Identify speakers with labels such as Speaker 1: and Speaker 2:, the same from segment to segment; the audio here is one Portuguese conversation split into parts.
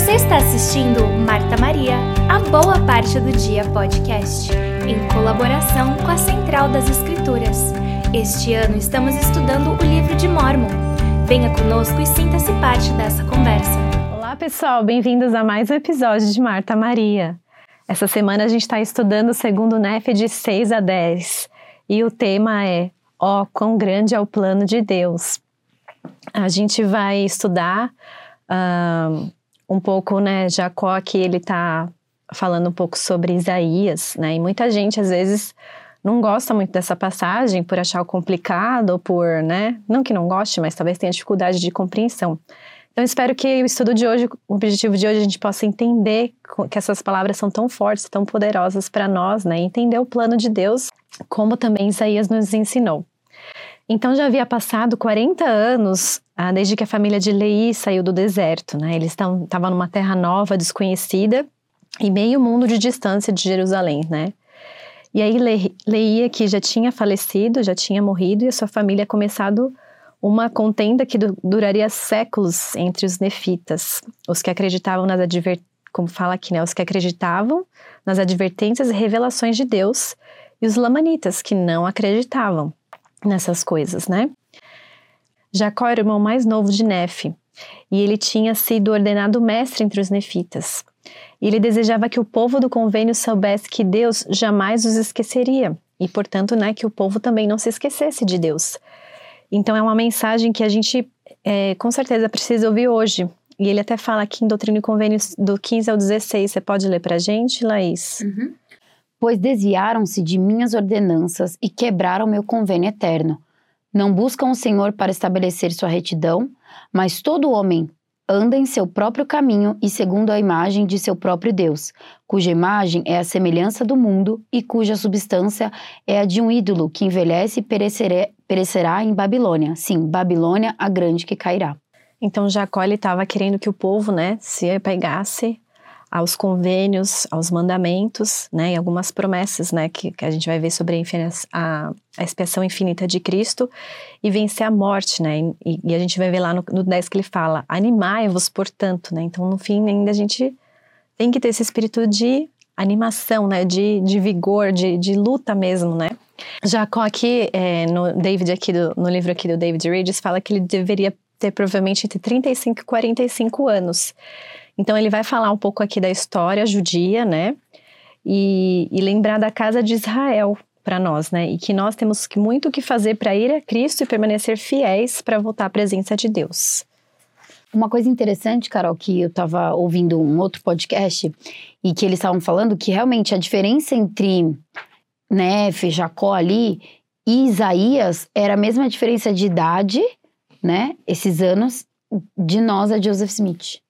Speaker 1: Você está assistindo Marta Maria, a Boa Parte do Dia podcast, em colaboração com a Central das Escrituras. Este ano estamos estudando o livro de Mormon. Venha conosco e sinta-se parte dessa conversa.
Speaker 2: Olá, pessoal, bem-vindos a mais um episódio de Marta Maria. Essa semana a gente está estudando o segundo NEF de 6 a 10 e o tema é Ó, oh, quão grande é o plano de Deus. A gente vai estudar. Uh, um pouco, né, Jacó aqui ele está falando um pouco sobre Isaías, né, e muita gente às vezes não gosta muito dessa passagem por achar complicado ou por, né, não que não goste, mas talvez tenha dificuldade de compreensão. Então espero que o estudo de hoje, o objetivo de hoje a gente possa entender que essas palavras são tão fortes, tão poderosas para nós, né, entender o plano de Deus, como também Isaías nos ensinou. Então já havia passado 40 anos ah, desde que a família de Lei saiu do deserto, né? Eles estavam numa terra nova, desconhecida e meio mundo de distância de Jerusalém, né? E aí Leia, que já tinha falecido, já tinha morrido, e a sua família começado uma contenda que duraria séculos entre os nefitas, os que acreditavam nas como fala aqui, né? Os que acreditavam nas advertências e revelações de Deus, e os lamanitas, que não acreditavam nessas coisas, né? Jacó era o irmão mais novo de Nefe, e ele tinha sido ordenado mestre entre os nefitas. Ele desejava que o povo do convênio soubesse que Deus jamais os esqueceria, e portanto, né, que o povo também não se esquecesse de Deus. Então é uma mensagem que a gente é, com certeza precisa ouvir hoje. E ele até fala aqui em Doutrina e Convênios do 15 ao 16. Você pode ler para a gente, Laís?
Speaker 3: Uhum pois desviaram-se de minhas ordenanças e quebraram meu convênio eterno. Não buscam o Senhor para estabelecer sua retidão, mas todo homem anda em seu próprio caminho e segundo a imagem de seu próprio Deus, cuja imagem é a semelhança do mundo e cuja substância é a de um ídolo que envelhece e perecerá, em Babilônia. Sim, Babilônia, a grande que cairá.
Speaker 2: Então Jacó estava querendo que o povo, né, se apegasse aos convênios, aos mandamentos, né, e algumas promessas, né, que, que a gente vai ver sobre a, a expiação infinita de Cristo e vencer a morte, né, e, e a gente vai ver lá no, no 10 que ele fala, animai-vos, portanto, né, então no fim ainda a gente tem que ter esse espírito de animação, né, de, de vigor, de, de luta mesmo, né. Jacó aqui, é, no David aqui, do, no livro aqui do David Reeves, fala que ele deveria ter provavelmente entre 35 e 45 anos. Então ele vai falar um pouco aqui da história judia, né? E, e lembrar da casa de Israel para nós, né? E que nós temos muito o que fazer para ir a Cristo e permanecer fiéis para voltar à presença de Deus.
Speaker 3: Uma coisa interessante, Carol, que eu estava ouvindo um outro podcast e que eles estavam falando que realmente a diferença entre Nefe, Jacó ali e Isaías era a mesma diferença de idade, né? Esses anos de nós a Joseph Smith.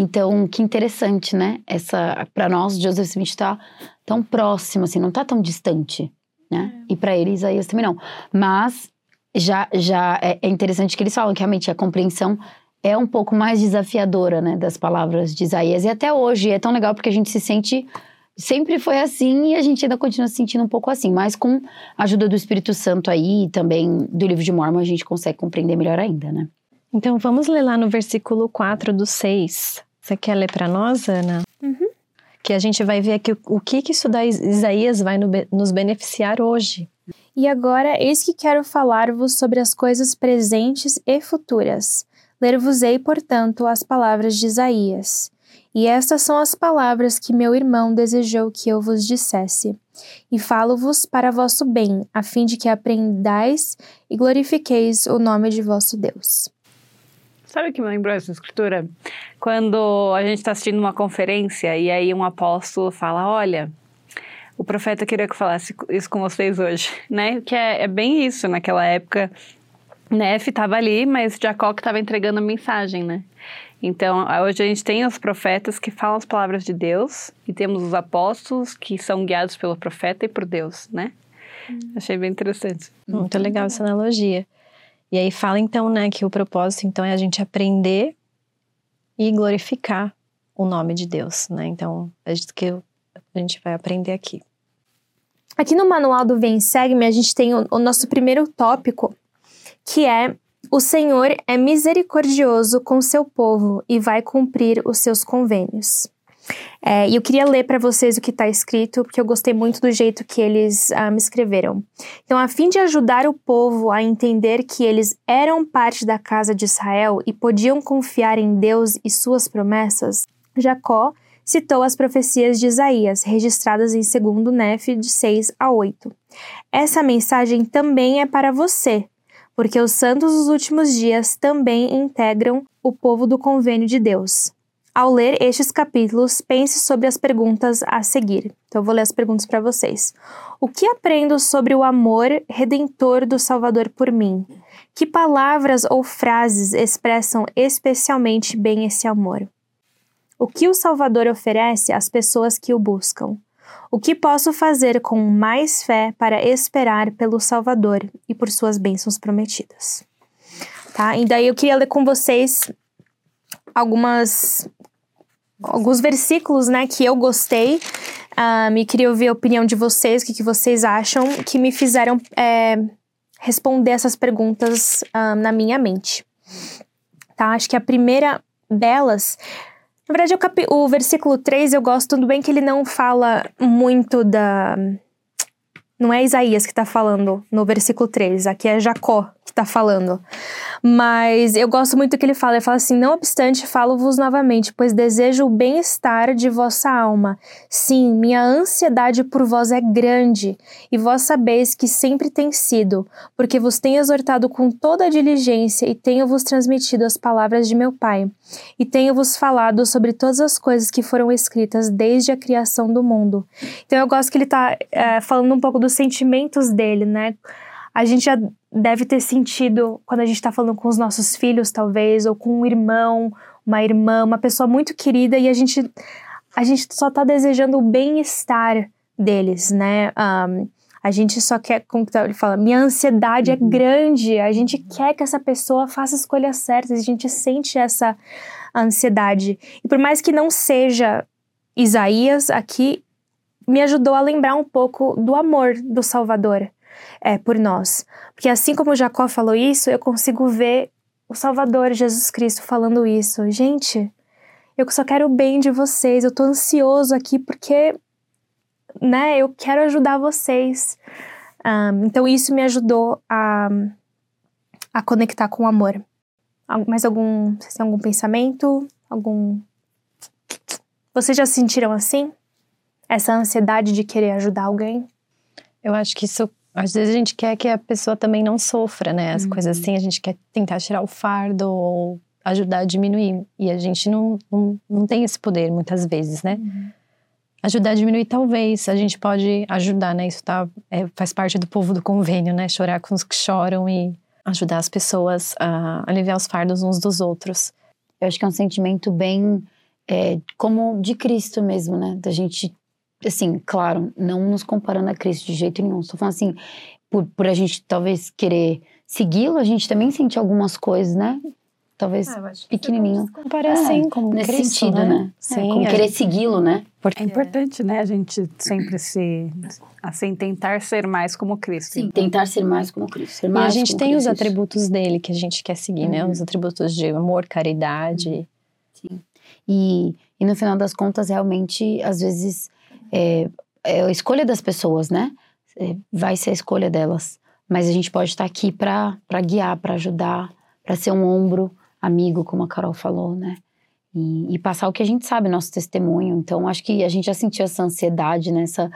Speaker 3: Então, que interessante, né? Essa, para nós, Joseph Smith está tão próximo, assim, não está tão distante, né? É. E para ele, Isaías também não. Mas já, já é, é, interessante que eles falam que realmente a compreensão é um pouco mais desafiadora, né? Das palavras de Isaías. E até hoje é tão legal porque a gente se sente. Sempre foi assim e a gente ainda continua se sentindo um pouco assim, mas com a ajuda do Espírito Santo aí e também do livro de Mormon a gente consegue compreender melhor ainda, né?
Speaker 2: Então vamos ler lá no versículo 4 do 6. Você quer ler para nós, Ana?
Speaker 1: Uhum.
Speaker 2: Que a gente vai ver aqui o, que, que isso da Isaías vai no, nos beneficiar hoje.
Speaker 1: E agora, eis que quero falar-vos sobre as coisas presentes e futuras. Ler-vos-ei, portanto, as palavras de Isaías. E estas são as palavras que meu irmão desejou que eu vos dissesse. E falo-vos para vosso bem, a fim de que aprendais e glorifiqueis o nome de vosso Deus.
Speaker 4: Sabe o que me lembrou essa escritura? Quando a gente está assistindo uma conferência e aí um apóstolo fala: Olha, o profeta queria que eu falasse isso com vocês hoje, né? Que é, é bem isso, naquela época. Nef estava ali, mas Jacó que estava entregando a mensagem, né? Então, hoje a gente tem os profetas que falam as palavras de Deus e temos os apóstolos que são guiados pelo profeta e por Deus, né? Hum. Achei bem interessante.
Speaker 2: Muito legal essa analogia. E aí fala então, né, que o propósito então é a gente aprender e glorificar o nome de Deus, né? Então, é isso que a gente vai aprender aqui.
Speaker 1: Aqui no manual do Vem Segue-me, a gente tem o, o nosso primeiro tópico, que é O Senhor é misericordioso com seu povo e vai cumprir os seus convênios. É, e eu queria ler para vocês o que está escrito, porque eu gostei muito do jeito que eles ah, me escreveram. Então, a fim de ajudar o povo a entender que eles eram parte da casa de Israel e podiam confiar em Deus e suas promessas, Jacó citou as profecias de Isaías, registradas em 2 Nef de 6 a 8. Essa mensagem também é para você, porque os santos dos últimos dias também integram o povo do convênio de Deus. Ao ler estes capítulos, pense sobre as perguntas a seguir. Então, eu vou ler as perguntas para vocês. O que aprendo sobre o amor redentor do Salvador por mim? Que palavras ou frases expressam especialmente bem esse amor? O que o Salvador oferece às pessoas que o buscam? O que posso fazer com mais fé para esperar pelo Salvador e por suas bênçãos prometidas? Tá? E daí eu queria ler com vocês algumas alguns versículos, né, que eu gostei um, e queria ouvir a opinião de vocês, o que, que vocês acham, que me fizeram é, responder essas perguntas um, na minha mente. Tá? Acho que a primeira delas, na verdade, o, capi, o versículo 3 eu gosto, tudo bem que ele não fala muito da. Não é Isaías que está falando no versículo 3, aqui é Jacó que está falando. Mas eu gosto muito do que ele fala. Ele fala assim: Não obstante, falo-vos novamente, pois desejo o bem-estar de vossa alma. Sim, minha ansiedade por vós é grande, e vós sabeis que sempre tem sido, porque vos tenho exortado com toda a diligência e tenho-vos transmitido as palavras de meu Pai. E tenho-vos falado sobre todas as coisas que foram escritas desde a criação do mundo. Então eu gosto que ele está é, falando um pouco dos sentimentos dele, né? A gente já deve ter sentido quando a gente está falando com os nossos filhos, talvez, ou com um irmão, uma irmã, uma pessoa muito querida e a gente, a gente só está desejando o bem-estar deles, né? Um, a gente só quer, como ele fala, minha ansiedade é uhum. é grande, a gente quer que essa pessoa faça escolhas certas, a gente sente essa ansiedade. E por mais que não seja Isaías aqui, me ajudou a lembrar um pouco do amor do Salvador é, por nós. Porque assim como Jacó falou isso, eu consigo ver o Salvador Jesus Cristo falando isso. Gente, eu só quero o bem de vocês, eu tô ansioso aqui porque, né, eu quero ajudar vocês. Um, então isso me ajudou a, a conectar com o amor. Mais algum, vocês têm algum pensamento? Algum... Vocês já sentiram assim? Essa ansiedade de querer ajudar alguém?
Speaker 2: Eu acho que isso às vezes a gente quer que a pessoa também não sofra, né? As uhum. coisas assim, a gente quer tentar tirar o fardo ou ajudar a diminuir. E a gente não, não, não tem esse poder muitas vezes, né? Uhum. Ajudar a diminuir, talvez, a gente pode ajudar, né? Isso tá, é, faz parte do povo do convênio, né? Chorar com os que choram e ajudar as pessoas a aliviar os fardos uns dos outros.
Speaker 3: Eu acho que é um sentimento bem é, como de Cristo mesmo, né? Da gente assim, claro, não nos comparando a Cristo de jeito nenhum. Estou falando assim, por, por a gente talvez querer segui-lo, a gente também sente algumas coisas, né? Talvez ah, pequenininho.
Speaker 2: Compara assim, é, como
Speaker 3: nesse
Speaker 2: Cristo,
Speaker 3: sentido, né? né? Sim, é, como querer gente... segui-lo, né?
Speaker 4: Porque é importante, né? A gente sempre se assim tentar ser mais como Cristo.
Speaker 3: Sim, tentar ser mais como Cristo. Ser mais
Speaker 2: e a gente tem
Speaker 3: Cristo.
Speaker 2: os atributos dele que a gente quer seguir, uhum. né? Os atributos de amor, caridade.
Speaker 3: Sim. E, e no final das contas, realmente, às vezes é, é a escolha das pessoas, né? É, vai ser a escolha delas. Mas a gente pode estar aqui para guiar, para ajudar, para ser um ombro amigo, como a Carol falou, né? E, e, passar o que a gente sabe, nosso testemunho. Então, acho que a gente já sentiu essa ansiedade, nessa.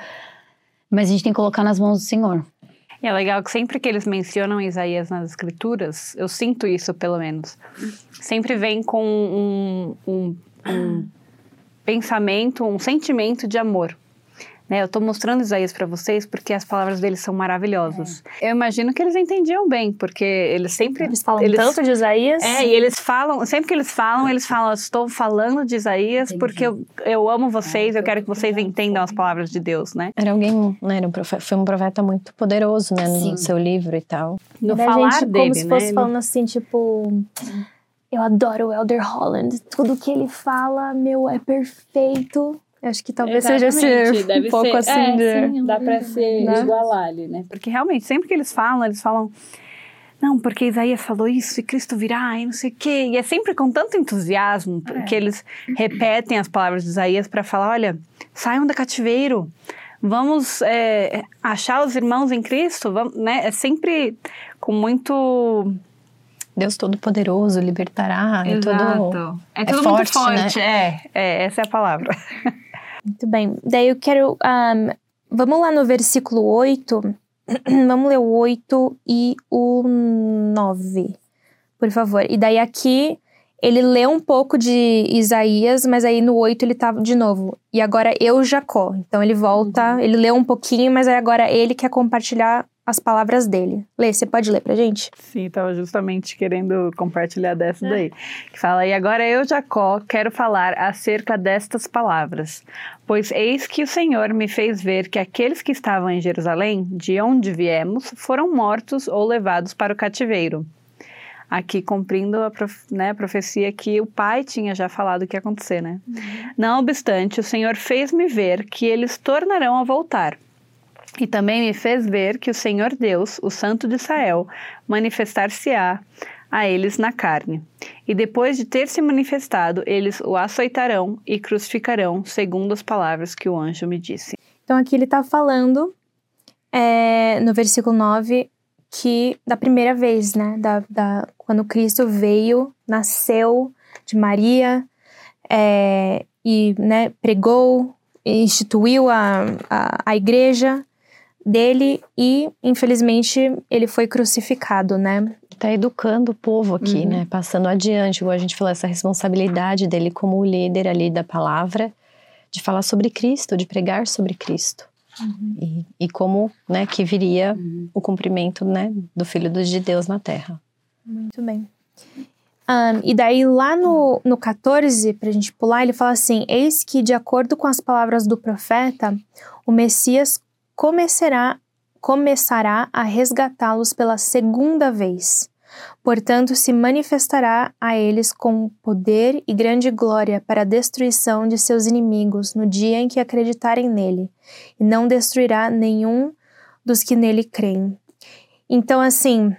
Speaker 3: Mas a gente tem que colocar nas mãos do Senhor.
Speaker 4: E é legal que sempre que eles mencionam Isaías nas escrituras, eu sinto isso pelo menos. Sempre vem com um, um, um pensamento, um sentimento de amor. Né? Eu estou mostrando Isaías para vocês porque as palavras dele são maravilhosas. É. Eu imagino que eles entendiam bem, porque eles sempre.
Speaker 1: Eles falam eles, tanto de Isaías.
Speaker 4: É, e eles falam, sempre que eles falam, eles falam: Estou falando de Isaías Entendi. porque eu, eu amo vocês, é, eu quero que vocês entendam as palavras de Deus, né?
Speaker 2: Era alguém, né, era um profeta, foi um profeta muito poderoso, né, no seu livro e tal.
Speaker 1: No
Speaker 2: da
Speaker 1: falar gente, dele, como se fosse né? falando assim, tipo. Eu adoro o Elder Holland. Tudo que ele fala, meu, é perfeito. Acho que talvez Exatamente. seja ser um pouco ser, assim
Speaker 4: é, de... Sim, dá pra ser né? igualar ali, né? Porque realmente, sempre que eles falam, eles falam não, porque Isaías falou isso e Cristo virá e não sei o quê. E é sempre com tanto entusiasmo
Speaker 3: É.
Speaker 4: que eles repetem as palavras de Isaías para falar: olha, saiam do cativeiro, vamos é, achar os irmãos em Cristo, vamos, né? É sempre com muito.
Speaker 2: Deus Todo-Poderoso libertará. É tudo.
Speaker 4: É
Speaker 2: é
Speaker 4: tudo
Speaker 2: forte,
Speaker 4: muito forte. É, é, essa é a palavra.
Speaker 1: Muito bem. Daí eu quero. ahm, vamos lá no versículo 8. vamos ler o 8 e o 9, por favor. E daí aqui ele lê um pouco de Isaías, mas aí no 8 ele tá de novo. E agora eu, Jacó. Então ele volta, ele lê um pouquinho, mas aí agora ele quer compartilhar as palavras dele. Lê, você pode ler pra gente?
Speaker 4: Sim, estava justamente querendo compartilhar dessa daí. Que fala, e agora eu, Jacó, quero falar acerca destas palavras. Pois eis que o Senhor me fez ver que aqueles que estavam em Jerusalém, de onde viemos, foram mortos ou levados para o cativeiro. Aqui cumprindo a, prof- né, a profecia que o pai tinha já falado que ia acontecer, né? Não obstante, o Senhor fez-me ver que eles tornarão a voltar. E também me fez ver que o Senhor Deus, o Santo de Israel, manifestar-se-á a eles na carne. E depois de ter se manifestado, eles o açoitarão e crucificarão, segundo as palavras que o anjo me disse.
Speaker 1: Então aqui ele tá falando é, no versículo 9 que da primeira vez, né? Da, da, quando Cristo veio, nasceu de Maria é, e né, pregou, instituiu a, a, a igreja dele e infelizmente ele foi crucificado, né?
Speaker 2: Tá educando o povo aqui,
Speaker 3: Uhum.
Speaker 2: né? Passando adiante, a gente falou, essa responsabilidade dele como líder ali da palavra, de falar sobre Cristo, de pregar sobre Cristo. E, e como, né, que viria o cumprimento, né, do Filho de Deus na Terra.
Speaker 1: Muito bem. Ahn, e daí lá no, no 14, pra gente pular, ele fala assim: Eis que, de acordo com as palavras do profeta, o Messias começará, começará a resgatá-los pela segunda vez. Portanto, se manifestará a eles com poder e grande glória para a destruição de seus inimigos no dia em que acreditarem nele, e não destruirá nenhum dos que nele creem. Então, assim,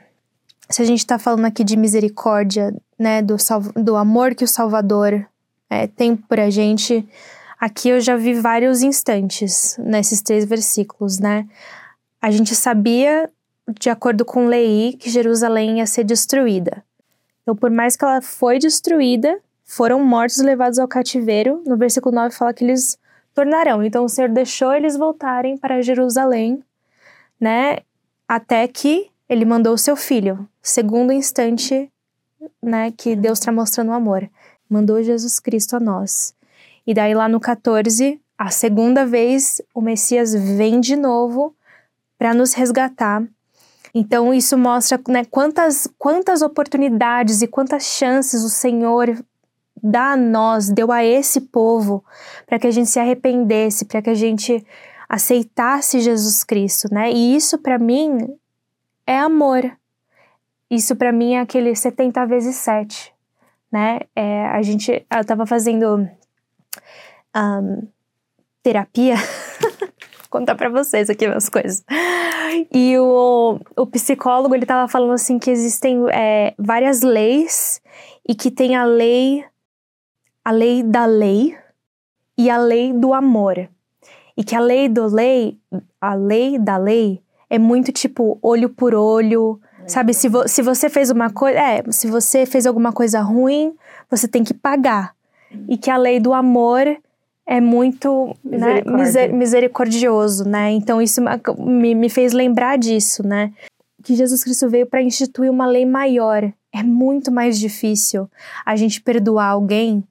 Speaker 1: se a gente está falando aqui de misericórdia, né, do, do amor que o Salvador é, tem por a gente, aqui eu já vi vários instantes nesses três versículos, né? A gente sabia, de acordo com Lei, que Jerusalém ia ser destruída. Então, por mais que ela foi destruída, foram mortos levados ao cativeiro. No versículo 9 fala que eles tornarão. Então, o Senhor deixou eles voltarem para Jerusalém, né? Até que ele mandou o seu filho, segundo instante, né, que Deus está mostrando o amor. Mandou Jesus Cristo a nós. E daí lá no 14, a segunda vez, o Messias vem de novo para nos resgatar. Então isso mostra né, quantas, quantas oportunidades e quantas chances o Senhor dá a nós, deu a esse povo, para que a gente se arrependesse, para que a gente aceitasse Jesus Cristo, né? E isso para mim é amor. Isso para mim é aquele 70 vezes 7, né? É, a gente, eu tava fazendo ahn, terapia, contar para vocês aqui umas coisas. E o, o psicólogo, ele tava falando assim que existem é, várias leis e que tem a lei, a lei da lei e a lei do amor. E que a lei do lei, a lei da lei é muito tipo olho por olho, sabe? Se, vo- se você fez uma coisa, é, se você fez alguma coisa ruim, você tem que pagar. E que a lei do amor é muito né, miser- misericordioso, né? Então isso me, me fez lembrar disso, né? Que Jesus Cristo veio para instituir uma lei maior. É muito mais difícil a gente perdoar alguém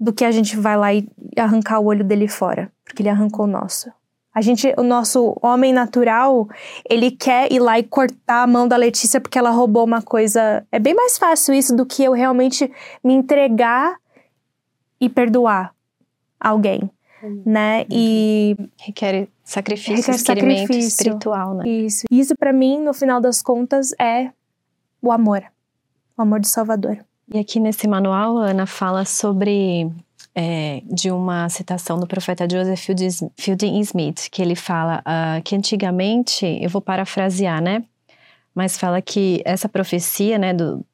Speaker 1: do que a gente vai lá e arrancar o olho dele fora, porque ele arrancou o nosso. A gente, o nosso homem natural, ele quer ir lá e cortar a mão da Letícia porque ela roubou uma coisa. É bem mais fácil isso do que eu realmente me entregar e perdoar alguém, né? E
Speaker 2: Requer sacrifício,
Speaker 1: Requer sacrifício.
Speaker 2: espiritual, né?
Speaker 1: isso, isso para mim, no final das contas, é o amor, o amor do Salvador.
Speaker 2: E aqui nesse manual, a Ana fala sobre é, de uma citação do profeta Joseph Fielding- Smith, que ele fala ah, que antigamente, eu vou parafrasear, né? mas fala que essa profecia, né, do,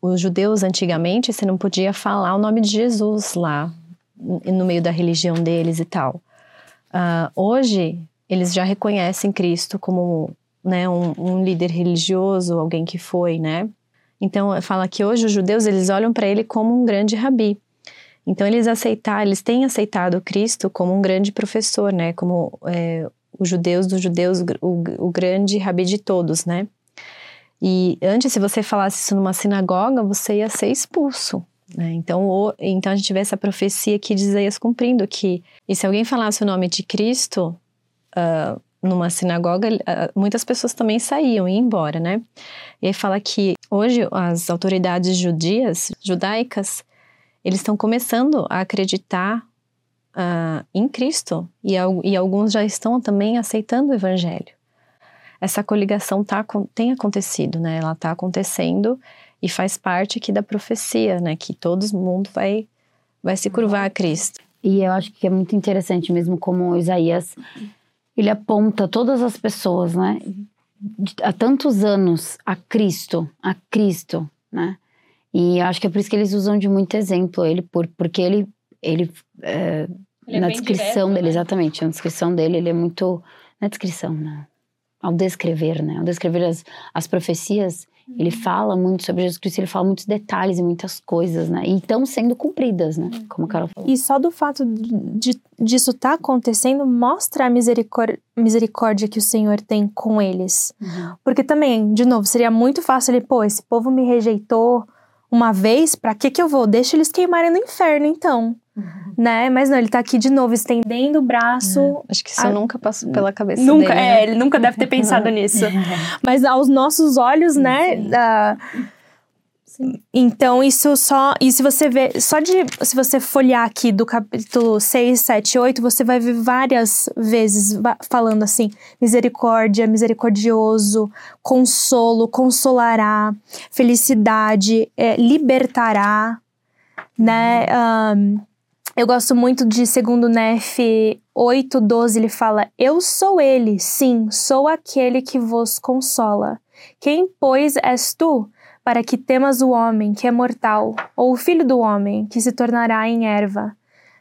Speaker 2: os judeus antigamente, você não podia falar o nome de Jesus lá, no meio da religião deles e tal. Uh, hoje, eles já reconhecem Cristo como né, um, um, líder religioso, alguém que foi, né? Então, fala que hoje os judeus, eles olham para ele como um grande rabi. Então, eles aceitaram, eles têm aceitado Cristo como um grande professor, né? Como é, os judeus dos judeus, o, o grande rabi de todos, né? E antes, se você falasse isso numa sinagoga, você ia ser expulso. Né? Então, então a gente vê essa profecia aqui de Isaías cumprindo que, e se alguém falasse o nome de Cristo uh, numa sinagoga, uh, muitas pessoas também saíam e iam embora, né? E aí fala que hoje as autoridades judias, judaicas, eles estão começando a acreditar uh, em Cristo e, e alguns já estão também aceitando o Evangelho. Essa coligação tá, tem acontecido, né? Ela está acontecendo e faz parte aqui da profecia, né? Que todo mundo vai, vai se curvar a Cristo.
Speaker 3: E eu acho que é muito interessante mesmo como Isaías, ele aponta todas as pessoas, né? Há tantos anos a Cristo, a Cristo, né? E acho que é por isso que eles usam de muito exemplo ele, por, porque ele, ele, é, ele é na descrição direto, dele, né? exatamente, na descrição dele, ele é muito, na descrição, né? Ao descrever, né? Ao descrever as, as profecias, ele uhum. fala muito sobre Jesus Cristo, ele fala muitos detalhes e muitas coisas, né? E estão sendo cumpridas, né? Como a Carol falou.
Speaker 1: E só do fato de, disso estar tá acontecendo mostra a misericórdia, misericórdia que o Senhor tem com eles. Uhum. Porque também, de novo, seria muito fácil ele, pô, esse povo me rejeitou, uma vez, para que que eu vou? Deixa eles queimarem no inferno, então. Uhum. Né? Mas não, ele tá aqui de novo, estendendo o braço. É,
Speaker 2: acho que isso a... nunca passou pela cabeça
Speaker 1: nunca,
Speaker 2: dele.
Speaker 1: Nunca, é, né? ele nunca deve ter pensado nisso. Mas aos nossos olhos, né? Uh, então, isso só. E se você ver. Só de. Se você folhear aqui do capítulo 6, 7, 8, você vai ver várias vezes falando assim: misericórdia, misericordioso, consolo, consolará, felicidade, é, libertará, né? Um, eu gosto muito de segundo Nef 8, 12, ele fala: Eu sou ele, sim, sou aquele que vos consola. Quem, pois, és tu? Para que temas o homem que é mortal, ou o filho do homem que se tornará em erva.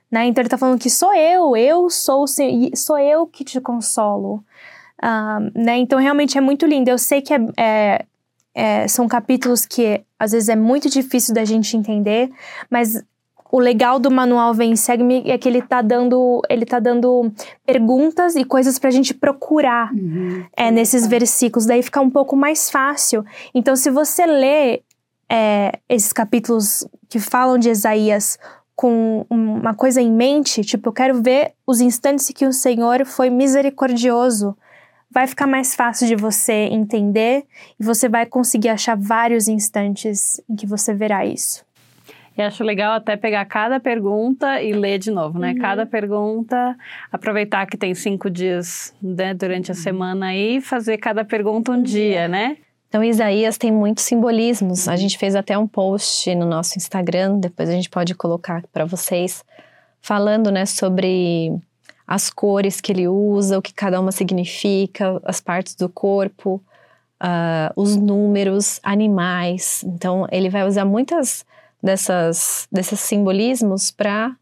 Speaker 1: Né? Então ele está falando que sou eu, eu sou, sou eu que te consolo. Né? Então realmente é muito lindo. Eu sei que é, é, é, são capítulos que às vezes é muito difícil da gente entender, mas o legal do manual Vem Segue-me é que ele tá dando, ele tá dando perguntas e coisas pra gente procurar uhum. é, nesses versículos. Daí fica um pouco mais fácil. Então, se você lê é, esses capítulos que falam de Isaías com uma coisa em mente, tipo, eu quero ver os instantes que o Senhor foi misericordioso, vai ficar mais fácil de você entender e você vai conseguir achar vários instantes em que você verá isso.
Speaker 4: E acho legal até pegar cada pergunta e ler de novo, né? Uhum. Cada pergunta, aproveitar que tem cinco dias né, durante a uhum. semana aí, fazer cada pergunta um, um dia, dia, né?
Speaker 2: Então, Isaías tem muitos simbolismos. A gente fez até um post no nosso Instagram, depois a gente pode colocar para vocês, falando, né, sobre as cores que ele usa, o que cada uma significa, as partes do corpo, uh, os números, animais. Então, ele vai usar muitas dessas, desses simbolismos para uh,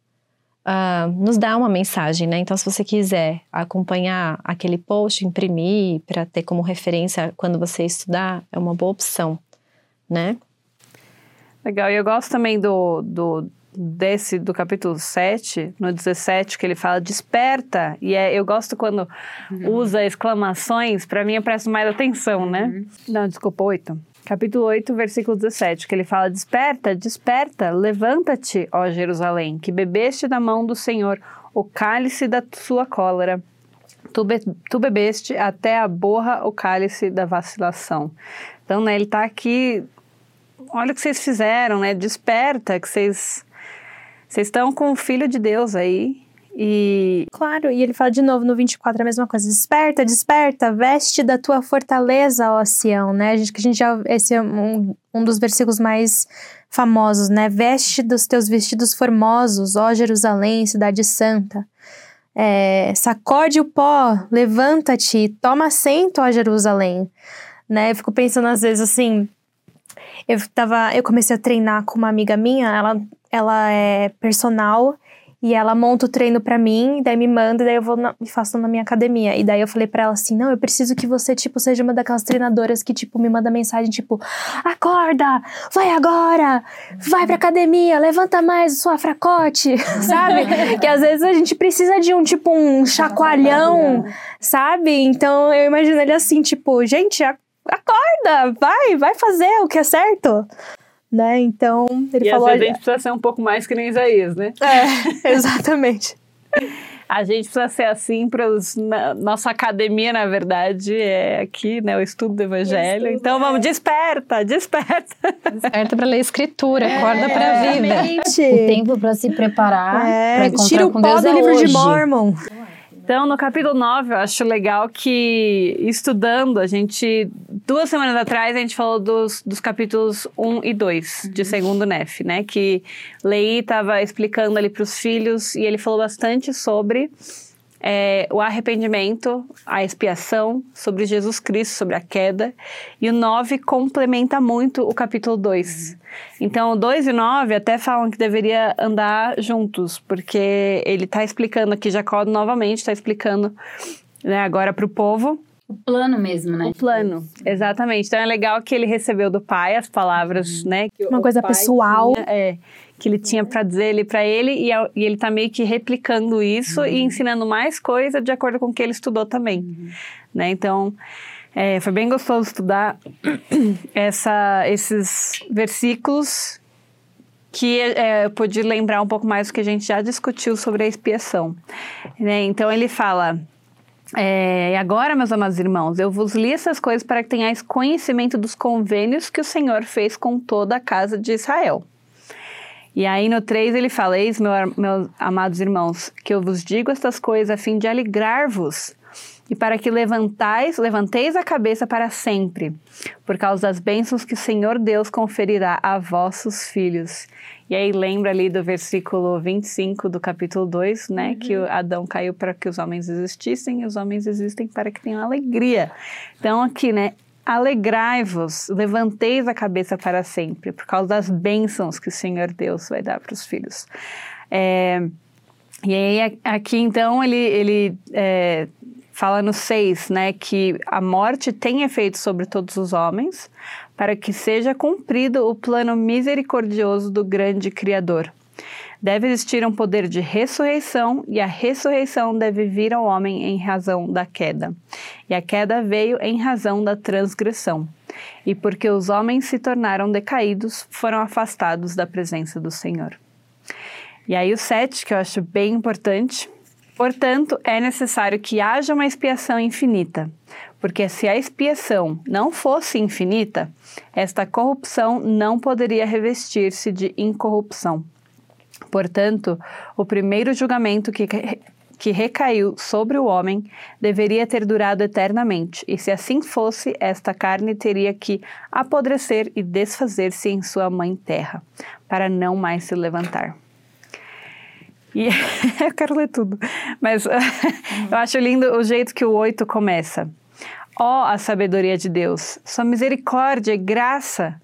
Speaker 2: ah, nos dar uma mensagem, né? Então, se você quiser acompanhar aquele post, imprimir para ter como referência quando você estudar, é uma boa opção, né?
Speaker 4: Legal, e eu gosto também do, do desse do capítulo 7, no 17, que ele fala desperta, e é, eu gosto quando uhum. usa exclamações, para mim eu presto mais atenção, né? Uhum. Não, desculpa, 8 capítulo 8, versículo 17, que ele fala: Desperta, desperta, levanta-te, ó Jerusalém, que bebeste da mão do Senhor o cálice da sua cólera. Tu, be tu bebeste até a borra o cálice da vacilação. Então, né, ele está aqui. Olha o que vocês fizeram, né? Desperta, que vocês. Vocês estão com o Filho de Deus aí, e
Speaker 1: claro, e ele fala de novo no 24 a mesma coisa: desperta, desperta, veste da tua fortaleza, ó Sião, né? A gente, que a gente já. Esse é um, um dos versículos mais famosos, né? Veste dos teus vestidos formosos, ó Jerusalém, cidade santa. É, sacode o pó, levanta-te, toma assento, ó Jerusalém. né? Eu fico pensando às vezes assim, eu tava, eu comecei a treinar com uma amiga minha, ela, ela é personal e ela monta o treino para mim, daí me manda, daí eu vou na, faço na minha academia. E daí eu falei para ela assim: "Não, eu preciso que você tipo seja uma daquelas treinadoras que tipo me manda mensagem tipo: "Acorda, vai agora, vai pra academia, levanta mais sua fracote", sabe? que às vezes a gente precisa de um tipo um chacoalhão, sabe? Então eu imagino ele assim, tipo, gente, acorda, vai, vai fazer o que é certo né? Então, ele
Speaker 4: e
Speaker 1: falou.
Speaker 4: Às vezes a gente precisa ser um pouco mais que nem Isaías, né?
Speaker 1: É, exatamente.
Speaker 4: A gente precisa ser assim para nossa academia, na verdade, é aqui, né, o estudo do evangelho. Estudo, então vamos, é. desperta, desperta.
Speaker 2: Desperta para ler escritura, é, acorda para a vida.
Speaker 3: O tempo para se preparar, é, para encontrar
Speaker 1: tira o
Speaker 3: com
Speaker 1: pó
Speaker 3: Deus
Speaker 1: do
Speaker 3: é
Speaker 1: livro
Speaker 3: hoje.
Speaker 1: de Mormon.
Speaker 4: Então, no capítulo 9, eu acho legal que, estudando, a gente. Duas semanas atrás, a gente falou dos, dos capítulos 1 e 2 uhum. de segundo Nef, né? Que Lei estava explicando ali para os filhos e ele falou bastante sobre é, o arrependimento, a expiação, sobre Jesus Cristo, sobre a queda. E o 9 complementa muito o capítulo 2. Uhum. Então, o 2 e 9 até falam que deveria andar juntos, porque ele está explicando aqui, Jacó novamente está explicando né, agora para o povo.
Speaker 3: O plano mesmo, né?
Speaker 4: O plano, exatamente. Então é legal que ele recebeu do pai as palavras, uhum. né?
Speaker 1: Uma coisa pessoal.
Speaker 4: Tinha, é, que ele tinha para dizer ele para ele e, e, ele tá meio que replicando isso uhum. e ensinando mais coisa de acordo com o que ele estudou também, uhum. né? Então é, foi bem gostoso estudar essa, esses versículos que é, eu pude lembrar um pouco mais do que a gente já discutiu sobre a expiação, né? Então ele fala é, e agora, meus amados irmãos, eu vos li essas coisas para que tenhais conhecimento dos convênios que o Senhor fez com toda a casa de Israel. E aí no 3 ele fala: Eis, meu, meus amados irmãos, que eu vos digo estas coisas a fim de alegrar-vos e para que levantais, levanteis a cabeça para sempre, por causa das bênçãos que o Senhor Deus conferirá a vossos filhos. E aí lembra ali do versículo 25 do capítulo 2, né, uhum. que Adão caiu para que os homens existissem e os homens existem para que tenham alegria. Então aqui, né, Alegrai-vos, levanteis a cabeça para sempre, por causa das bênçãos que o Senhor Deus vai dar para os filhos. É, e aí, aqui então, ele, ele é, fala no 6, né, que a morte tem efeito sobre todos os homens, para que seja cumprido o plano misericordioso do grande Criador. Deve existir um poder de ressurreição, e a ressurreição deve vir ao homem em razão da queda. E a queda veio em razão da transgressão. E porque os homens se tornaram decaídos, foram afastados da presença do Senhor. E aí o 7, que eu acho bem importante. Portanto, é necessário que haja uma expiação infinita, porque se a expiação não fosse infinita, esta corrupção não poderia revestir-se de incorrupção. Portanto, o primeiro julgamento que, que recaiu sobre o homem deveria ter durado eternamente, e se assim fosse, esta carne teria que apodrecer e desfazer-se em sua mãe terra, para não mais se levantar. E eu quero ler tudo, mas eu acho lindo o jeito que o oito começa. Ó oh, a sabedoria de Deus, sua misericórdia e graça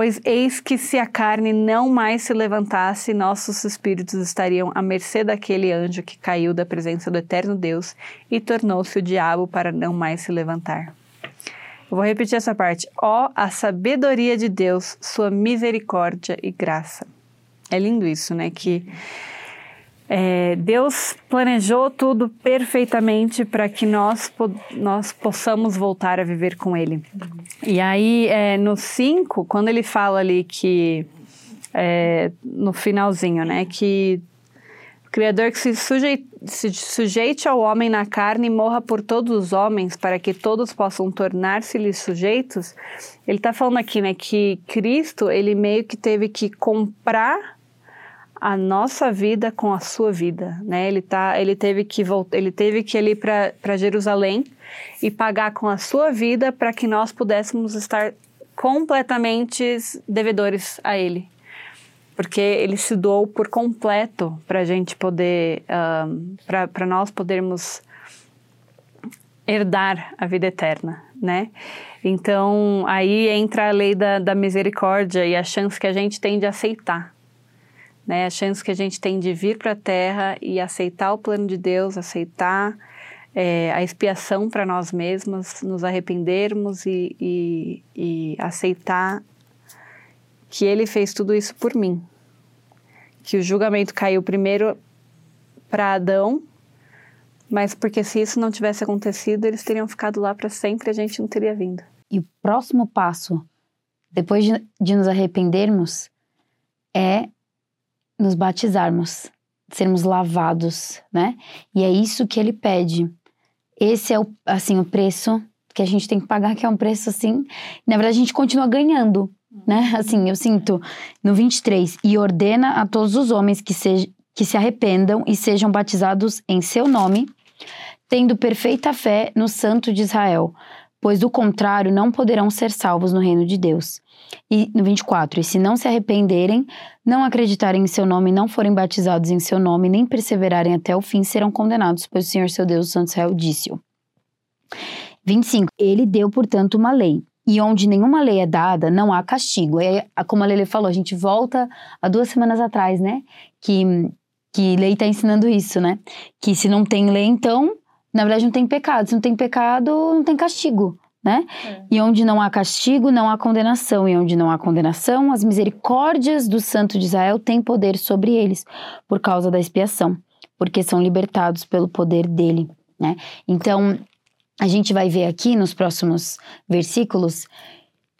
Speaker 4: Pois eis que se a carne não mais se levantasse, nossos espíritos estariam à mercê daquele anjo que caiu da presença do eterno Deus e tornou-se o diabo para não mais se levantar. Eu vou repetir essa parte. Ó, oh, a sabedoria de Deus, sua misericórdia e graça. É lindo isso, né? Que é, Deus planejou tudo perfeitamente para que nós, nós possamos voltar a viver com Ele. E aí, é, no 5, quando ele fala ali que, é, no finalzinho, né, que o Criador que se se sujeite ao homem na carne e morra por todos os homens, para que todos possam tornar-se-lhes sujeitos, ele está falando aqui, né, que Cristo, ele meio que teve que comprar a nossa vida com a sua vida, né? Ele tá, ele teve que voltar, ele teve que ir para Jerusalém e pagar com a sua vida para que nós pudéssemos estar completamente devedores a ele, porque ele se doou por completo para a gente poder, um, para nós podermos herdar a vida eterna, né? Então, aí entra a lei da, da misericórdia e a chance que a gente tem de aceitar, né? A chance que a gente tem de vir para a Terra e aceitar o plano de Deus, aceitar é, a expiação para nós mesmos, nos arrependermos e, e, e aceitar que Ele fez tudo isso por mim. Que o julgamento caiu primeiro para Adão, mas porque se isso não tivesse acontecido, eles teriam ficado lá para sempre e a gente não teria vindo.
Speaker 3: E o próximo passo, depois de, de nos arrependermos, é nos batizarmos, sermos lavados, né? E é isso que ele pede. Esse é o, assim, o preço que a gente tem que pagar, que é um preço assim. Na verdade, a gente continua ganhando, né? Assim, eu sinto no 23, e ordena a todos os homens que, se, que se arrependam e sejam batizados em seu nome, tendo perfeita fé no Santo de Israel, pois do contrário não poderão ser salvos no reino de Deus. E no 24, e se não se arrependerem, não acreditarem em seu nome, não forem batizados em seu nome, nem perseverarem até o fim, serão condenados, pois o Senhor seu Deus, o Santo Israel, disse-o. 25. Ele deu, portanto, uma lei. E onde nenhuma lei é dada, não há castigo. É, como a Lele falou, a gente volta há duas semanas atrás, né? Que, que lei está ensinando isso, né? Que se não tem lei, então, na verdade, não tem pecado. Se não tem pecado, não tem castigo né? É. E onde não há castigo, não há condenação. E onde não há condenação, as misericórdias do Santo de Israel têm poder sobre eles, por causa da expiação, porque são libertados pelo poder dele, né? Então, a gente vai ver aqui nos próximos versículos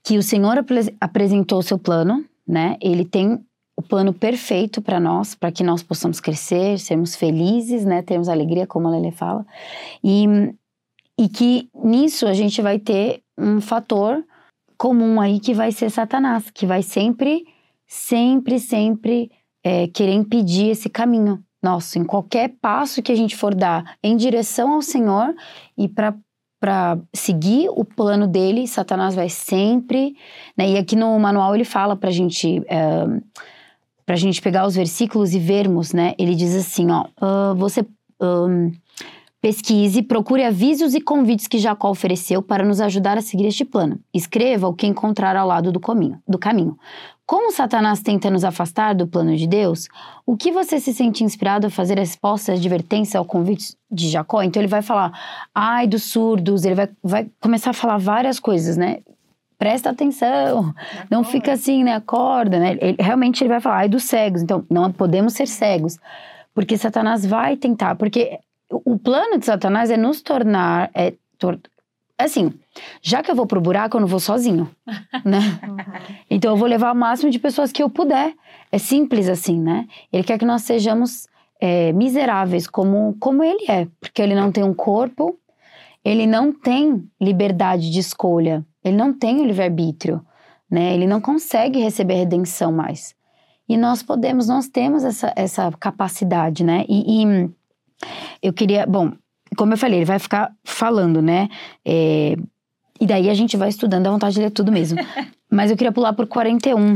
Speaker 3: que o Senhor ap apresentou o seu plano, né? Ele tem o plano perfeito para nós, para que nós possamos crescer, sermos felizes, né? Termos alegria, como a Lele fala. E e que nisso a gente vai ter um fator comum aí que vai ser Satanás, que vai sempre, sempre, sempre é, querer impedir esse caminho nosso, em qualquer passo que a gente for dar em direção ao Senhor e para para seguir o plano dele, Satanás vai sempre, né? E aqui no manual ele fala para gente, é, para gente pegar os versículos e vermos, né? Ele diz assim, ó, uh, você um, Pesquise, procure avisos e convites que Jacó ofereceu para nos ajudar a seguir este plano. Escreva o que encontrar ao lado do caminho. Do caminho. Como Satanás tenta nos afastar do plano de Deus, o que você se sente inspirado a fazer a resposta, a advertência ao convite de Jacó? Então ele vai falar, ai dos surdos, ele vai, vai começar a falar várias coisas, né? Presta atenção, não fica assim, né? Acorda, né? Ele, realmente ele vai falar, ai dos cegos, então não podemos ser cegos. Porque Satanás vai tentar, porque o plano de Satanás é nos tornar. É, tor assim, já que eu vou pro buraco, eu não vou sozinho, né? Uhum. Então eu vou levar o máximo de pessoas que eu puder. É simples assim, né? Ele quer que nós sejamos é, miseráveis como, como ele é, porque ele não tem um corpo, ele não tem liberdade de escolha, ele não tem o livre-arbítrio, né? Ele não consegue receber redenção mais. E nós podemos, nós temos essa, essa capacidade, né? E, e eu queria, bom, como eu falei, ele vai ficar falando, né? É, e daí a gente vai estudando, dá vontade de ler tudo mesmo. Mas eu queria pular por 41.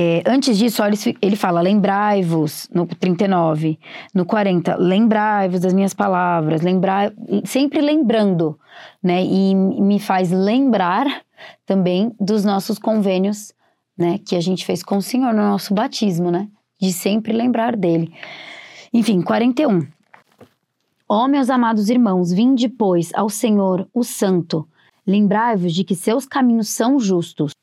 Speaker 3: É, antes disso, olha, ele fala: lembrai-vos, no 39. No 40, lembrai-vos das minhas palavras, lembrai, sempre lembrando, né? E me faz lembrar também dos nossos convênios, né? Que a gente fez com o Senhor no nosso batismo, né? De sempre lembrar dele. Enfim, 41. Ó oh, meus amados irmãos, vinde, pois, ao Senhor, o Santo. Lembrai-vos de que seus caminhos são justos.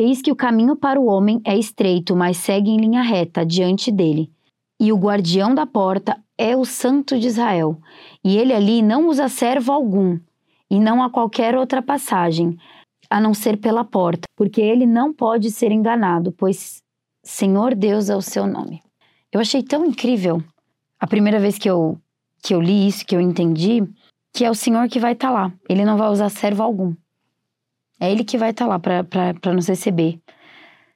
Speaker 3: Eis que o caminho para o homem é estreito, mas segue em linha reta diante dele. E o guardião da porta é o Santo de Israel. E ele ali não usa servo algum, e não há qualquer outra passagem, a não ser pela porta, porque ele não pode ser enganado, pois Senhor Deus é o seu nome. Eu achei tão incrível a primeira vez que eu, que eu li isso, que eu entendi, que é o Senhor que vai estar tá lá. Ele não vai usar servo algum. É Ele que vai estar tá lá para nos receber.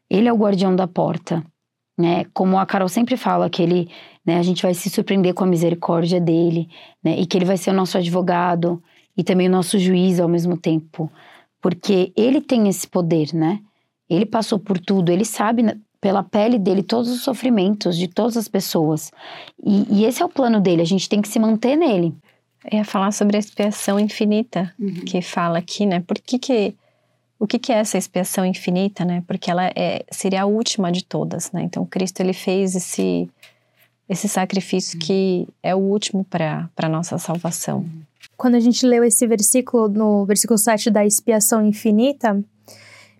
Speaker 3: Ele é o guardião da porta. Né? Como a Carol sempre fala, que ele, né, a gente vai se surpreender com a misericórdia dele, né? E que ele vai ser o nosso advogado e também o nosso juiz ao mesmo tempo. Porque ele tem esse poder, né? Ele passou por tudo, ele sabe pela pele dele todos os sofrimentos de todas as pessoas. E, e, esse é o plano dele, a gente tem que se manter nele.
Speaker 2: Eu ia falar sobre a expiação infinita
Speaker 3: Uhum.
Speaker 2: que fala aqui, né? Por que que o que, que é essa expiação infinita, né? Porque ela é, seria a última de todas, né? Então Cristo ele fez esse esse sacrifício que é o último para para nossa salvação.
Speaker 1: Quando a gente leu esse versículo, no versículo 7 da expiação infinita,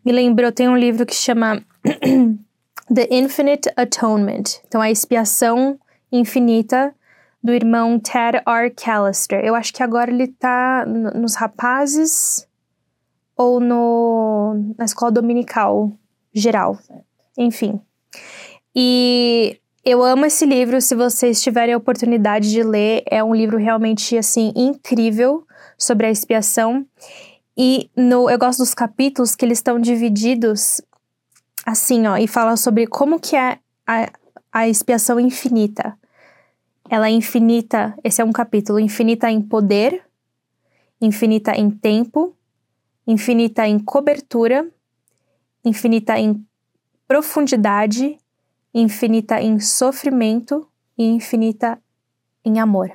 Speaker 1: me lembrou, tem um livro que chama The Infinite Atonement. Então, a expiação infinita do irmão Ted R. Callister. Eu acho que agora ele tá n- nos rapazes ou no, na escola dominical geral. Enfim. E eu amo esse livro, se vocês tiverem a oportunidade de ler, é um livro realmente assim incrível sobre a expiação. E no, eu gosto dos capítulos que eles estão divididos assim, ó, e fala sobre como que é a, a expiação infinita. Ela é infinita, esse é um capítulo, infinita em poder, infinita em tempo, infinita em cobertura, infinita em profundidade, infinita em sofrimento e infinita em amor.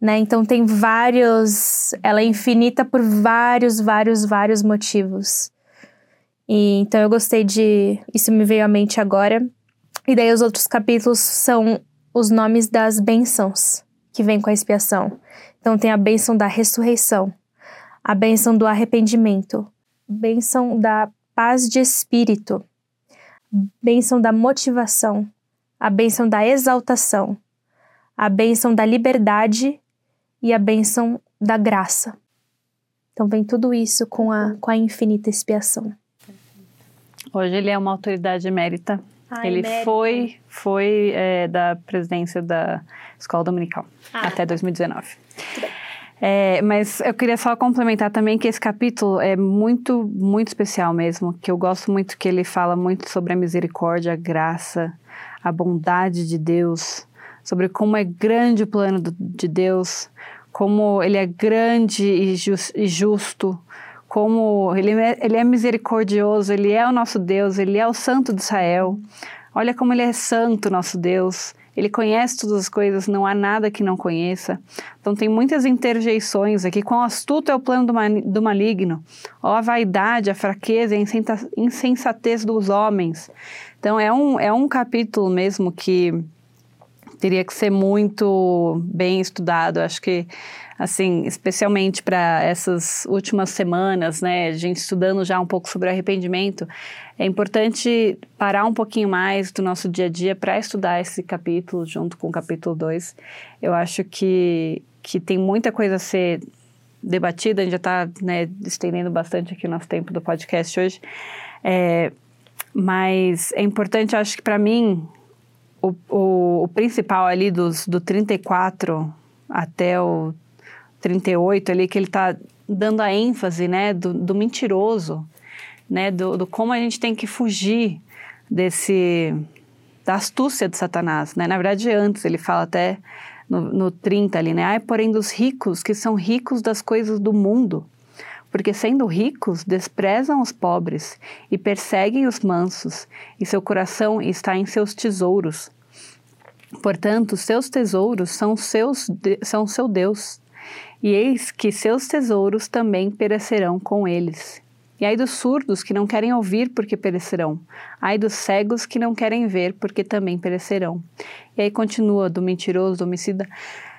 Speaker 1: Né? Então tem vários, ela é infinita por vários, vários, vários motivos. E então eu gostei de, isso me veio à mente agora. E daí os outros capítulos são os nomes das bênçãos que vêm com a expiação. Então tem a bênção da ressurreição, a bênção do arrependimento, bênção da paz de espírito, bênção da motivação, a bênção da exaltação, a bênção da liberdade e a bênção da graça. Então vem tudo isso com a, com a infinita expiação.
Speaker 4: Hoje ele é uma autoridade emérita.
Speaker 1: Ai,
Speaker 4: ele
Speaker 1: emérita.
Speaker 4: foi, foi é, da presidência da Escola Dominical
Speaker 1: Ah.
Speaker 4: até 2019. É, mas eu queria só complementar também que esse capítulo é muito, muito especial mesmo, que eu gosto muito que ele fala muito sobre a misericórdia, a graça, a bondade de Deus, sobre como é grande o plano do- de Deus, como ele é grande e, e justo, como ele é, ele é misericordioso, ele é o nosso Deus, ele é o Santo de Israel. Olha como ele é santo, nosso Deus. Ele conhece todas as coisas, não há nada que não conheça. Então tem muitas interjeições aqui. Quão astuto é o plano do, do maligno. Ó a vaidade, a fraqueza a insensatez dos homens. Então é um, é um capítulo mesmo que teria que ser muito bem estudado. Acho que, assim, especialmente para essas últimas semanas, né, a gente estudando já um pouco sobre arrependimento, é importante parar um pouquinho mais do nosso dia a dia para estudar esse capítulo junto com o capítulo 2. Eu acho que, que tem muita coisa a ser debatida, a gente já está né, estendendo bastante aqui o nosso tempo do podcast hoje. É, mas é importante, acho que para mim, o, o, o principal ali dos, do 34 até o 38 ali, que ele está dando a ênfase, né, do, do mentiroso, né, do, do como a gente tem que fugir desse, da astúcia de Satanás, né, na verdade antes ele fala até no, no 30 ali, né, ai, porém dos ricos que são ricos das coisas do mundo, porque sendo ricos, desprezam os pobres e perseguem os mansos, e seu coração está em seus tesouros. Portanto, seus tesouros são seus são seu Deus. E eis que seus tesouros também perecerão com eles. E ai dos surdos que não querem ouvir, porque perecerão. Ai dos cegos que não querem ver, porque também perecerão. E aí continua do mentiroso, do homicida.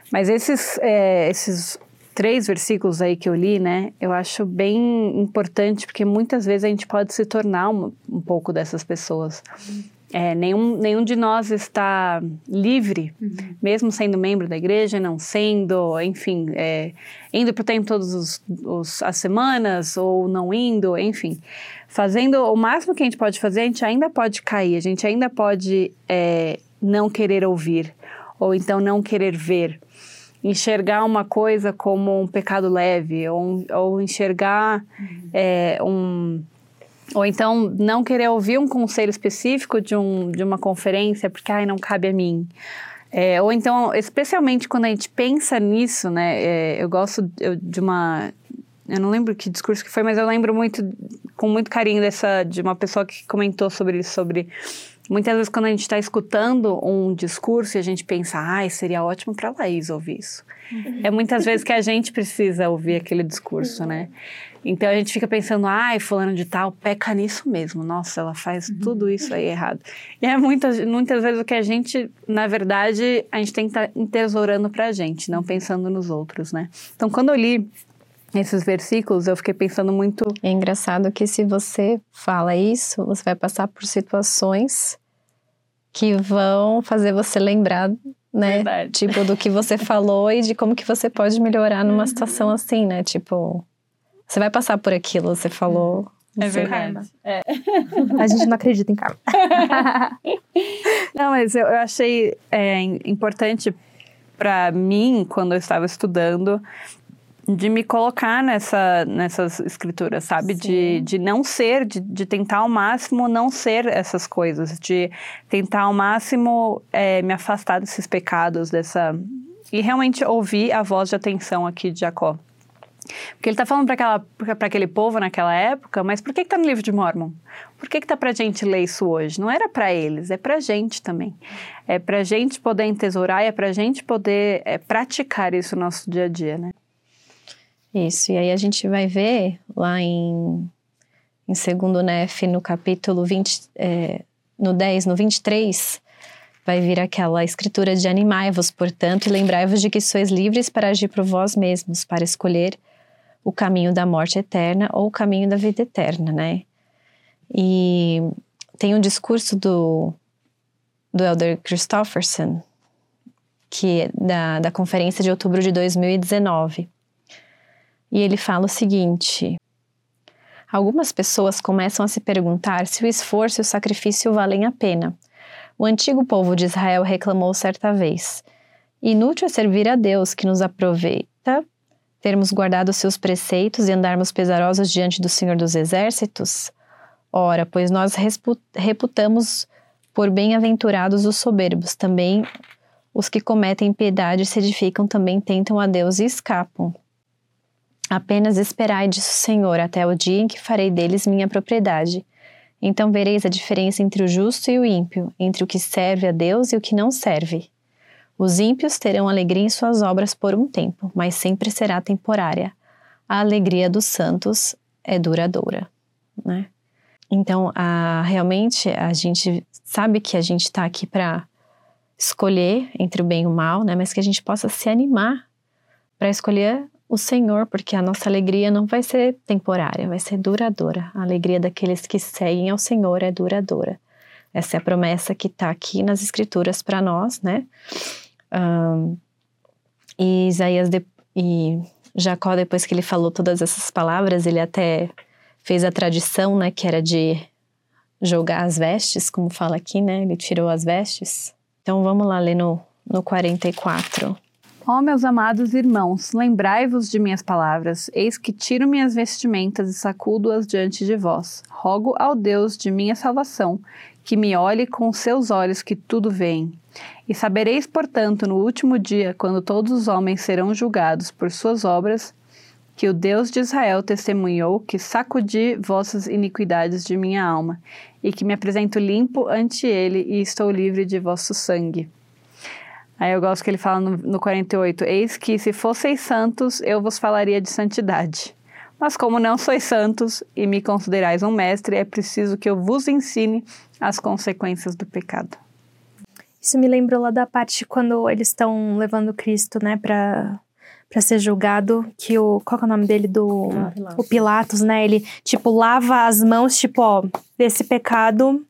Speaker 4: Mas esses, é, esses três versículos aí que eu li, né, eu acho bem importante, porque muitas vezes a gente pode se tornar um, um pouco dessas pessoas. É, nenhum, nenhum de nós está livre, mesmo sendo membro da igreja, não sendo, enfim, é, indo para o templo todas as semanas ou não indo, enfim. Fazendo o máximo que a gente pode fazer, a gente ainda pode cair, a gente ainda pode é, não querer ouvir, ou então não querer ver. Enxergar uma coisa como um pecado leve, ou, ou enxergar é, um ou então não querer ouvir um conselho específico de, um, de uma conferência porque ai, não cabe a mim. É, ou então, especialmente quando a gente pensa nisso, né? é, eu gosto de uma. Eu não lembro que discurso que foi, mas eu lembro muito, com muito carinho dessa, de uma pessoa que comentou sobre isso, sobre Muitas vezes, quando a gente está escutando um discurso e a gente pensa, ai, seria ótimo para Laís ouvir isso. Uhum. É muitas vezes que a gente precisa ouvir aquele discurso, né? Então a gente fica pensando, ai, fulano de tal peca nisso mesmo. Nossa, ela faz uhum. tudo isso aí errado. E é muitas, muitas vezes o que a gente, na verdade, a gente tem que estar tá entesourando para a gente, não pensando nos outros, né? Então quando eu li esses versículos, eu fiquei pensando muito.
Speaker 2: É engraçado que se você fala isso, você vai passar por situações que vão fazer você lembrar, né? Verdade. Tipo, do que você falou e de como que você pode melhorar numa situação assim, né? Tipo, você vai passar por aquilo, você falou.
Speaker 4: É verdade. É.
Speaker 1: A gente não acredita em karma.
Speaker 4: não, mas eu, eu achei é, importante para mim, quando eu estava estudando, de me colocar nessa, nessas escrituras, sabe? De, de não ser, de, de tentar ao máximo não ser essas coisas, de tentar ao máximo é, me afastar desses pecados, dessa. E realmente ouvir a voz de atenção aqui de Jacó. Porque ele está falando para aquele povo naquela época, mas por que está no livro de Mormon? Por que está para a gente ler isso hoje? Não era para eles, é para a gente também. É para a gente poder entesourar e é para a gente poder é, praticar isso no nosso dia a dia, né?
Speaker 2: Isso, e aí a gente vai ver lá em, em segundo Nef, no capítulo 20, é, no 10, no 23, vai vir aquela escritura de animai-vos, portanto, e lembrai-vos de que sois livres para agir por vós mesmos, para escolher o caminho da morte eterna ou o caminho da vida eterna, né? E tem um discurso do, do Elder Christofferson, que é da, da conferência de outubro de 2019, e ele fala o seguinte: Algumas pessoas começam a se perguntar se o esforço e o sacrifício valem a pena. O antigo povo de Israel reclamou certa vez: Inútil é servir a Deus que nos aproveita, termos guardado seus preceitos e andarmos pesarosos diante do Senhor dos Exércitos? Ora, pois nós reputamos por bem-aventurados os soberbos, também os que cometem piedade se edificam também tentam a Deus e escapam. Apenas esperai, disse o Senhor, até o dia em que farei deles minha propriedade. Então vereis a diferença entre o justo e o ímpio, entre o que serve a Deus e o que não serve. Os ímpios terão alegria em suas obras por um tempo, mas sempre será temporária. A alegria dos santos é duradoura, né? Então, a, realmente, a gente sabe que a gente está aqui para escolher entre o bem e o mal, né? Mas que a gente possa se animar para escolher o Senhor, porque a nossa alegria não vai ser temporária, vai ser duradoura. A alegria daqueles que seguem ao Senhor é duradoura. Essa é a promessa que está aqui nas Escrituras para nós, né? Um, e Isaías de, e Jacó, depois que ele falou todas essas palavras, ele até fez a tradição, né, que era de jogar as vestes, como fala aqui, né? Ele tirou as vestes. Então vamos lá ler no, no 44.
Speaker 4: Ó meus amados irmãos, lembrai-vos de minhas palavras, eis que tiro minhas vestimentas e sacudo-as diante de vós. Rogo ao Deus de minha salvação, que me olhe com seus olhos que tudo veem. E sabereis, portanto, no último dia, quando todos os homens serão julgados por suas obras, que o Deus de Israel testemunhou que sacudi vossas iniquidades de minha alma, e que me apresento limpo ante ele e estou livre de vosso sangue. Aí eu gosto que ele fala no, no 48: Eis que se fosseis santos, eu vos falaria de santidade. Mas como não sois santos e me considerais um mestre, é preciso que eu vos ensine as consequências do pecado.
Speaker 1: Isso me lembrou lá da parte quando eles estão levando Cristo, né, para para ser julgado, que o qual é o nome dele do ah, Pilatos. o Pilatos, né? Ele tipo lava as mãos, tipo, ó, desse pecado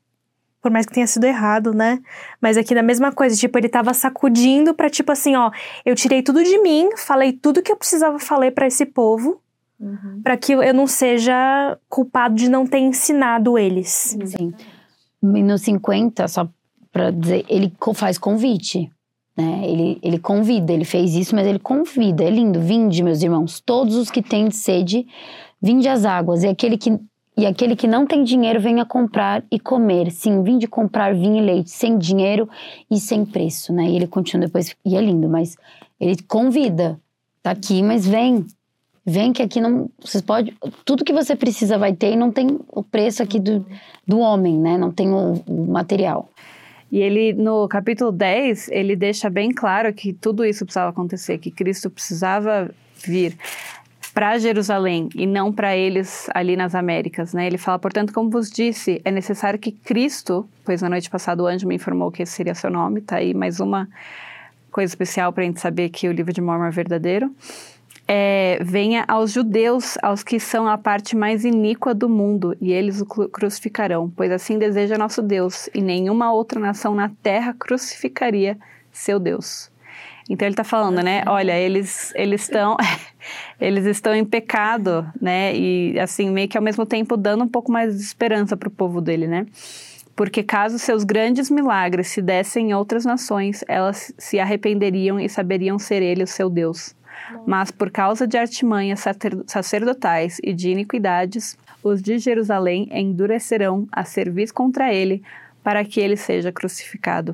Speaker 1: por mais que tenha sido errado, né? Mas aqui da mesma coisa, tipo, ele tava sacudindo pra, tipo assim, ó, eu tirei tudo de mim, falei tudo que eu precisava falar para esse povo, uhum. para que eu não seja culpado de não ter ensinado eles.
Speaker 3: Sim. No 50, só pra dizer, ele faz convite. Né? Ele, ele convida, ele fez isso, mas ele convida. É lindo. Vinde, meus irmãos, todos os que têm sede, vinde às águas. E aquele que e aquele que não tem dinheiro venha comprar e comer. Sim, vim de comprar vinho e leite, sem dinheiro e sem preço, né? E ele continua depois, e é lindo, mas ele convida. Tá aqui, mas vem. Vem que aqui não. Vocês pode. Tudo que você precisa vai ter e não tem o preço aqui do, do homem, né? Não tem o, o material.
Speaker 4: E ele, no capítulo 10, ele deixa bem claro que tudo isso precisava acontecer, que Cristo precisava vir para Jerusalém e não para eles ali nas Américas, né? Ele fala, portanto, como vos disse, é necessário que Cristo, pois na noite passada o anjo me informou que esse seria seu nome, tá aí mais uma coisa especial para a gente saber que o livro de Mormon é verdadeiro é, venha aos judeus, aos que são a parte mais iníqua do mundo, e eles o crucificarão, pois assim deseja nosso Deus, e nenhuma outra nação na terra crucificaria seu Deus. Então ele está falando, né? Olha, eles eles estão eles estão em pecado, né? E assim meio que ao mesmo tempo dando um pouco mais de esperança para o povo dele, né? Porque caso seus grandes milagres se dessem em outras nações, elas se arrependeriam e saberiam ser ele o seu Deus. Mas por causa de artimanhas sacerdotais e de iniquidades, os de Jerusalém endurecerão a serviço contra ele, para que ele seja crucificado.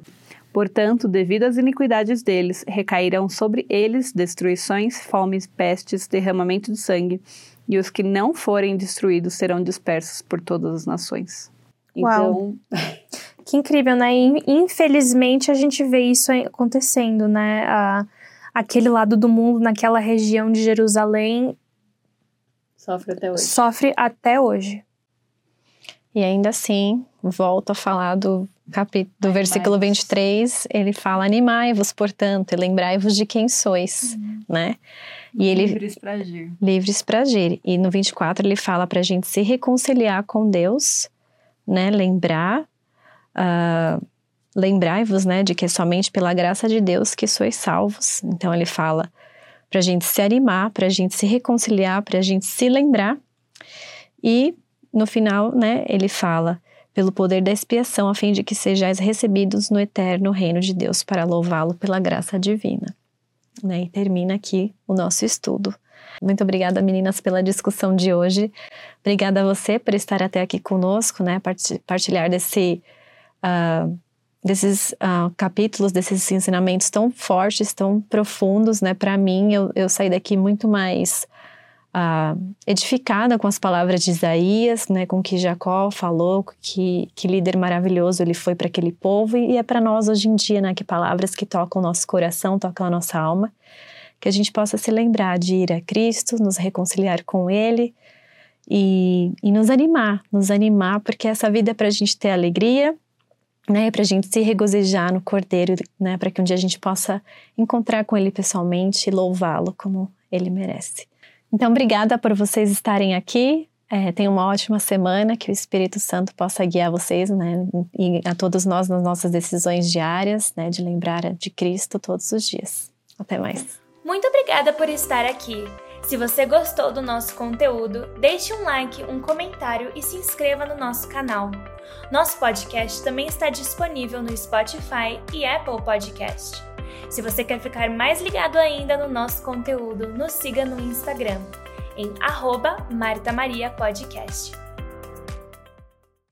Speaker 4: Portanto, devido às iniquidades deles, recairão sobre eles destruições, fomes, pestes, derramamento de sangue, e os que não forem destruídos serão dispersos por todas as nações.
Speaker 1: Uau. Então, que incrível, né? Infelizmente a gente vê isso acontecendo, né? A aquele lado do mundo, naquela região de Jerusalém,
Speaker 4: sofre até hoje.
Speaker 1: Sofre até hoje.
Speaker 2: E ainda assim, volto a falar do capítulo do versículo 23, ele fala: Animai-vos, portanto, e lembrai-vos de quem sois, uhum. né?
Speaker 4: E ele, livres para agir.
Speaker 2: Livres para agir. E no 24 ele fala para a gente se reconciliar com Deus, né? Lembrar uh, Lembrai-vos, né, de que é somente pela graça de Deus que sois salvos. Então ele fala para a gente se animar, para a gente se reconciliar, para a gente se lembrar. E no final, né, ele fala pelo poder da expiação, a fim de que sejais recebidos no eterno reino de Deus para louvá-lo pela graça divina. Né? E termina aqui o nosso estudo. Muito obrigada, meninas, pela discussão de hoje. Obrigada a você por estar até aqui conosco, né? Partilhar desse uh, desses uh, capítulos, desses ensinamentos tão fortes, tão profundos, né? Para mim, eu, eu saí daqui muito mais uh, edificada com as palavras de Isaías, né? Com que Jacó falou, que, que líder maravilhoso ele foi para aquele povo e, é para nós hoje em dia, né? Que palavras que tocam o nosso coração, tocam a nossa alma, que a gente possa se lembrar de ir a Cristo, nos reconciliar com Ele. E, e nos animar, nos animar, porque essa vida é para a gente ter alegria, né, para a gente se regozijar no Cordeiro, né, para que um dia a gente possa encontrar com Ele pessoalmente e louvá-lo como Ele merece. Então, obrigada por vocês estarem aqui. É, tenham uma ótima semana, que o Espírito Santo possa guiar vocês, né, e a todos nós nas nossas decisões diárias, né, de lembrar de Cristo todos os dias. Até mais.
Speaker 1: Muito obrigada por estar aqui. Se você gostou do nosso conteúdo, deixe um like, um comentário e se inscreva no nosso canal. Nosso podcast também está disponível no Spotify e Apple Podcast. Se você quer ficar mais ligado ainda no nosso conteúdo, nos siga no Instagram, em arroba Marta Maria Podcast.